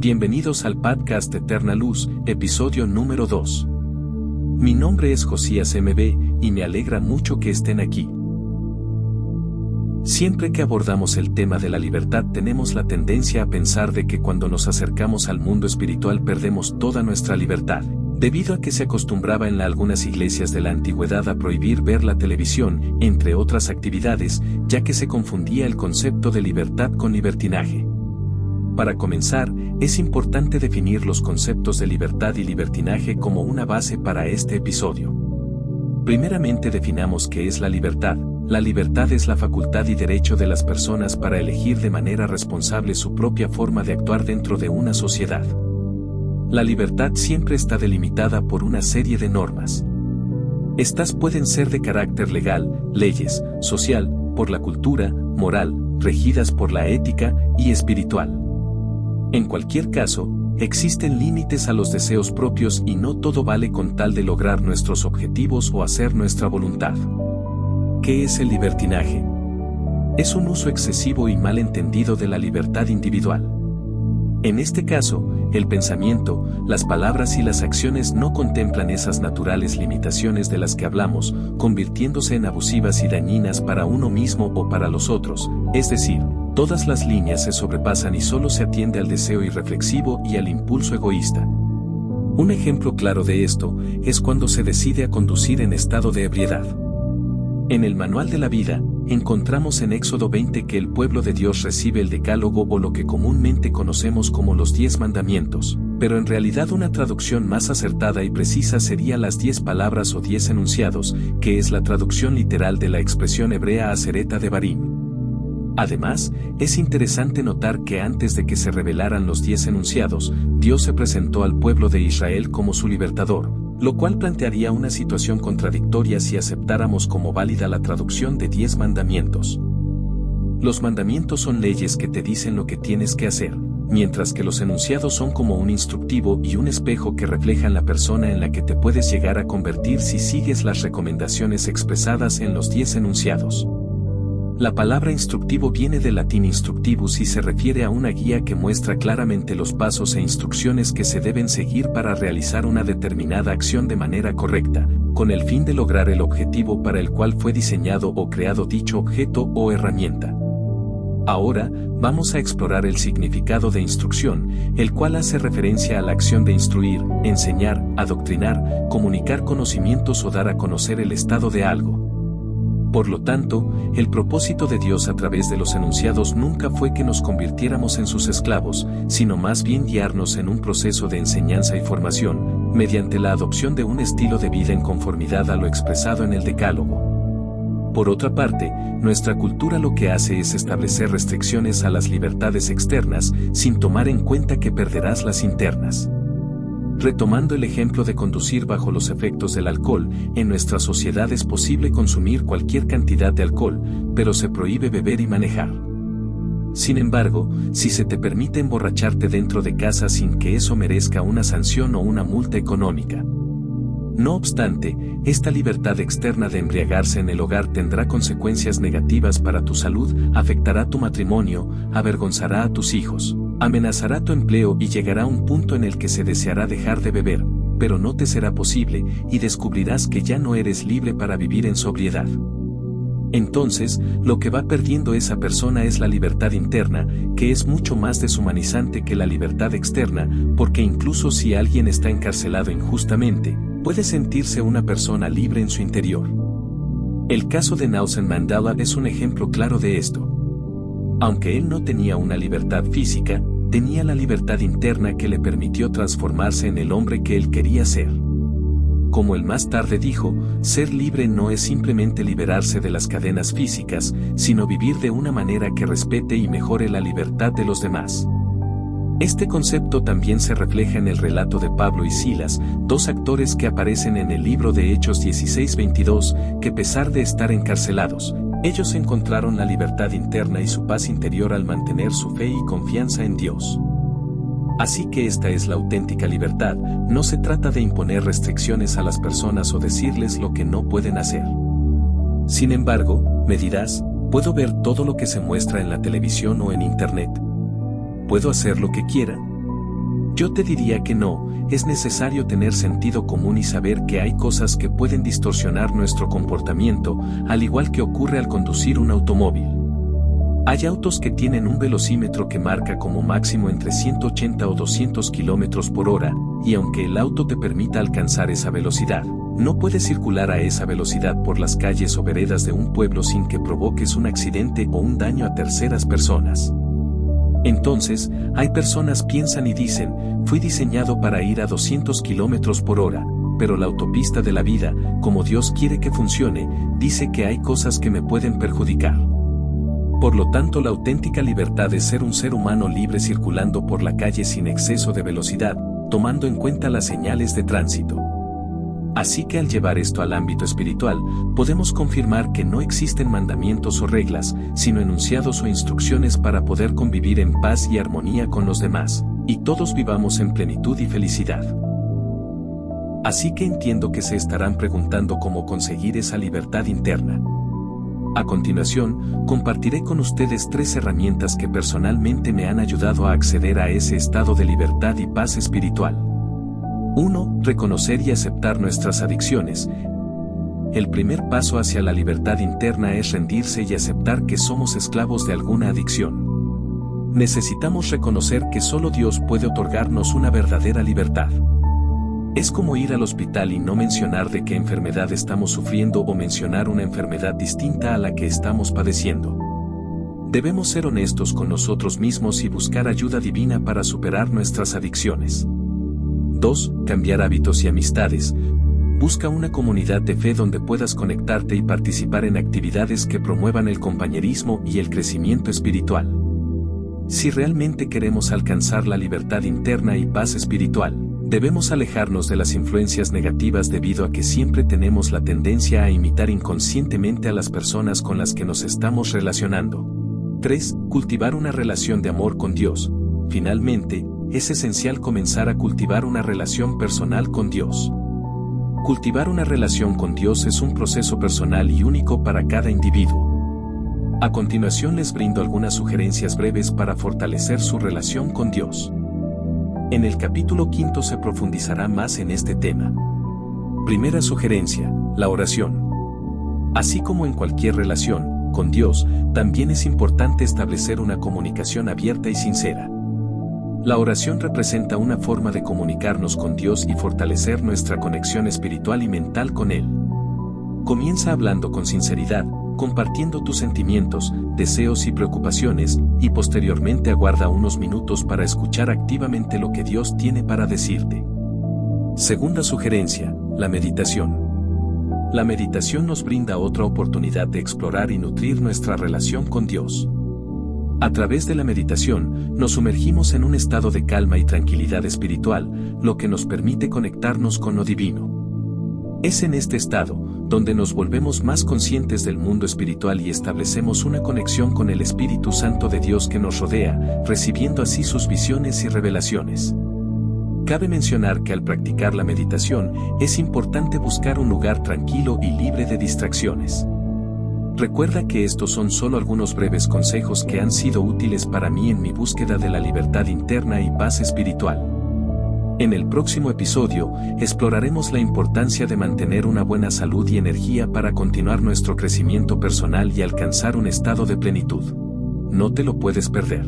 Bienvenidos al podcast Eterna Luz, episodio número 2. Mi nombre es Josías MB y me alegra mucho que estén aquí. Siempre que abordamos el tema de la libertad tenemos la tendencia a pensar de que cuando nos acercamos al mundo espiritual perdemos toda nuestra libertad, debido a que se acostumbraba en algunas iglesias de la antigüedad a prohibir ver la televisión, entre otras actividades, ya que se confundía el concepto de libertad con libertinaje. Para comenzar, es importante definir los conceptos de libertad y libertinaje como una base para este episodio. Primeramente definamos qué es la libertad. La libertad es la facultad y derecho de las personas para elegir de manera responsable su propia forma de actuar dentro de una sociedad. La libertad siempre está delimitada por una serie de normas. Estas pueden ser de carácter legal, leyes, social, por la cultura, moral, regidas por la ética y espiritual. En cualquier caso, existen límites a los deseos propios y no todo vale con tal de lograr nuestros objetivos o hacer nuestra voluntad. ¿Qué es el libertinaje? Es un uso excesivo y mal entendido de la libertad individual. En este caso, el pensamiento, las palabras y las acciones no contemplan esas naturales limitaciones de las que hablamos, convirtiéndose en abusivas y dañinas para uno mismo o para los otros, es decir, Todas las líneas se sobrepasan y solo se atiende al deseo irreflexivo y al impulso egoísta. Un ejemplo claro de esto es cuando se decide a conducir en estado de ebriedad. En el Manual de la Vida, encontramos en Éxodo 20 que el pueblo de Dios recibe el decálogo o lo que comúnmente conocemos como los diez mandamientos, pero en realidad una traducción más acertada y precisa sería las diez palabras o diez enunciados, que es la traducción literal de la expresión hebrea acereta de Barim. Además, es interesante notar que antes de que se revelaran los diez enunciados, Dios se presentó al pueblo de Israel como su libertador, lo cual plantearía una situación contradictoria si aceptáramos como válida la traducción de diez mandamientos. Los mandamientos son leyes que te dicen lo que tienes que hacer, mientras que los enunciados son como un instructivo y un espejo que reflejan la persona en la que te puedes llegar a convertir si sigues las recomendaciones expresadas en los diez enunciados. La palabra instructivo viene del latín instructivus y se refiere a una guía que muestra claramente los pasos e instrucciones que se deben seguir para realizar una determinada acción de manera correcta, con el fin de lograr el objetivo para el cual fue diseñado o creado dicho objeto o herramienta. Ahora, vamos a explorar el significado de instrucción, el cual hace referencia a la acción de instruir, enseñar, adoctrinar, comunicar conocimientos o dar a conocer el estado de algo. Por lo tanto, el propósito de Dios a través de los enunciados nunca fue que nos convirtiéramos en sus esclavos, sino más bien guiarnos en un proceso de enseñanza y formación, mediante la adopción de un estilo de vida en conformidad a lo expresado en el Decálogo. Por otra parte, nuestra cultura lo que hace es establecer restricciones a las libertades externas, sin tomar en cuenta que perderás las internas. Retomando el ejemplo de conducir bajo los efectos del alcohol, en nuestra sociedad es posible consumir cualquier cantidad de alcohol, pero se prohíbe beber y manejar. Sin embargo, si se te permite emborracharte dentro de casa sin que eso merezca una sanción o una multa económica. No obstante, esta libertad externa de embriagarse en el hogar tendrá consecuencias negativas para tu salud, afectará tu matrimonio, avergonzará a tus hijos, Amenazará tu empleo y llegará un punto en el que se deseará dejar de beber, pero no te será posible y descubrirás que ya no eres libre para vivir en sobriedad. Entonces, lo que va perdiendo esa persona es la libertad interna, que es mucho más deshumanizante que la libertad externa, porque incluso si alguien está encarcelado injustamente, puede sentirse una persona libre en su interior. El caso de Nelson Mandela es un ejemplo claro de esto. Aunque él no tenía una libertad física, tenía la libertad interna que le permitió transformarse en el hombre que él quería ser. Como él más tarde dijo, ser libre no es simplemente liberarse de las cadenas físicas, sino vivir de una manera que respete y mejore la libertad de los demás. Este concepto también se refleja en el relato de Pablo y Silas, dos actores que aparecen en el libro de Hechos 16-22, que a pesar de estar encarcelados, ellos encontraron la libertad interna y su paz interior al mantener su fe y confianza en Dios. Así que esta es la auténtica libertad, no se trata de imponer restricciones a las personas o decirles lo que no pueden hacer. Sin embargo, me dirás, ¿puedo ver todo lo que se muestra en la televisión o en Internet? ¿Puedo hacer lo que quiera? Yo te diría que no, es necesario tener sentido común y saber que hay cosas que pueden distorsionar nuestro comportamiento, al igual que ocurre al conducir un automóvil. Hay autos que tienen un velocímetro que marca como máximo entre 180 o 200 km por hora, y aunque el auto te permita alcanzar esa velocidad, no puedes circular a esa velocidad por las calles o veredas de un pueblo sin que provoques un accidente o un daño a terceras personas. Entonces, hay personas piensan y dicen, fui diseñado para ir a 200 km por hora, pero la autopista de la vida, como Dios quiere que funcione, dice que hay cosas que me pueden perjudicar. Por lo tanto, la auténtica libertad es ser un ser humano libre circulando por la calle sin exceso de velocidad, tomando en cuenta las señales de tránsito. Así que al llevar esto al ámbito espiritual, podemos confirmar que no existen mandamientos o reglas, sino enunciados o instrucciones para poder convivir en paz y armonía con los demás, y todos vivamos en plenitud y felicidad. Así que entiendo que se estarán preguntando cómo conseguir esa libertad interna. A continuación, compartiré con ustedes tres herramientas que personalmente me han ayudado a acceder a ese estado de libertad y paz espiritual. 1. Reconocer y aceptar nuestras adicciones. El primer paso hacia la libertad interna es rendirse y aceptar que somos esclavos de alguna adicción. Necesitamos reconocer que solo Dios puede otorgarnos una verdadera libertad. Es como ir al hospital y no mencionar de qué enfermedad estamos sufriendo o mencionar una enfermedad distinta a la que estamos padeciendo. Debemos ser honestos con nosotros mismos y buscar ayuda divina para superar nuestras adicciones. 2. Cambiar hábitos y amistades. Busca una comunidad de fe donde puedas conectarte y participar en actividades que promuevan el compañerismo y el crecimiento espiritual. Si realmente queremos alcanzar la libertad interna y paz espiritual, debemos alejarnos de las influencias negativas debido a que siempre tenemos la tendencia a imitar inconscientemente a las personas con las que nos estamos relacionando. 3. Cultivar una relación de amor con Dios. Finalmente, es esencial comenzar a cultivar una relación personal con Dios. Cultivar una relación con Dios es un proceso personal y único para cada individuo. A continuación les brindo algunas sugerencias breves para fortalecer su relación con Dios. En el capítulo quinto se profundizará más en este tema. Primera sugerencia, la oración. Así como en cualquier relación, con Dios, también es importante establecer una comunicación abierta y sincera. La oración representa una forma de comunicarnos con Dios y fortalecer nuestra conexión espiritual y mental con Él. Comienza hablando con sinceridad, compartiendo tus sentimientos, deseos y preocupaciones, y posteriormente aguarda unos minutos para escuchar activamente lo que Dios tiene para decirte. Segunda sugerencia, la meditación. La meditación nos brinda otra oportunidad de explorar y nutrir nuestra relación con Dios. A través de la meditación, nos sumergimos en un estado de calma y tranquilidad espiritual, lo que nos permite conectarnos con lo divino. Es en este estado, donde nos volvemos más conscientes del mundo espiritual y establecemos una conexión con el Espíritu Santo de Dios que nos rodea, recibiendo así sus visiones y revelaciones. Cabe mencionar que al practicar la meditación, es importante buscar un lugar tranquilo y libre de distracciones. Recuerda que estos son solo algunos breves consejos que han sido útiles para mí en mi búsqueda de la libertad interna y paz espiritual. En el próximo episodio, exploraremos la importancia de mantener una buena salud y energía para continuar nuestro crecimiento personal y alcanzar un estado de plenitud. No te lo puedes perder.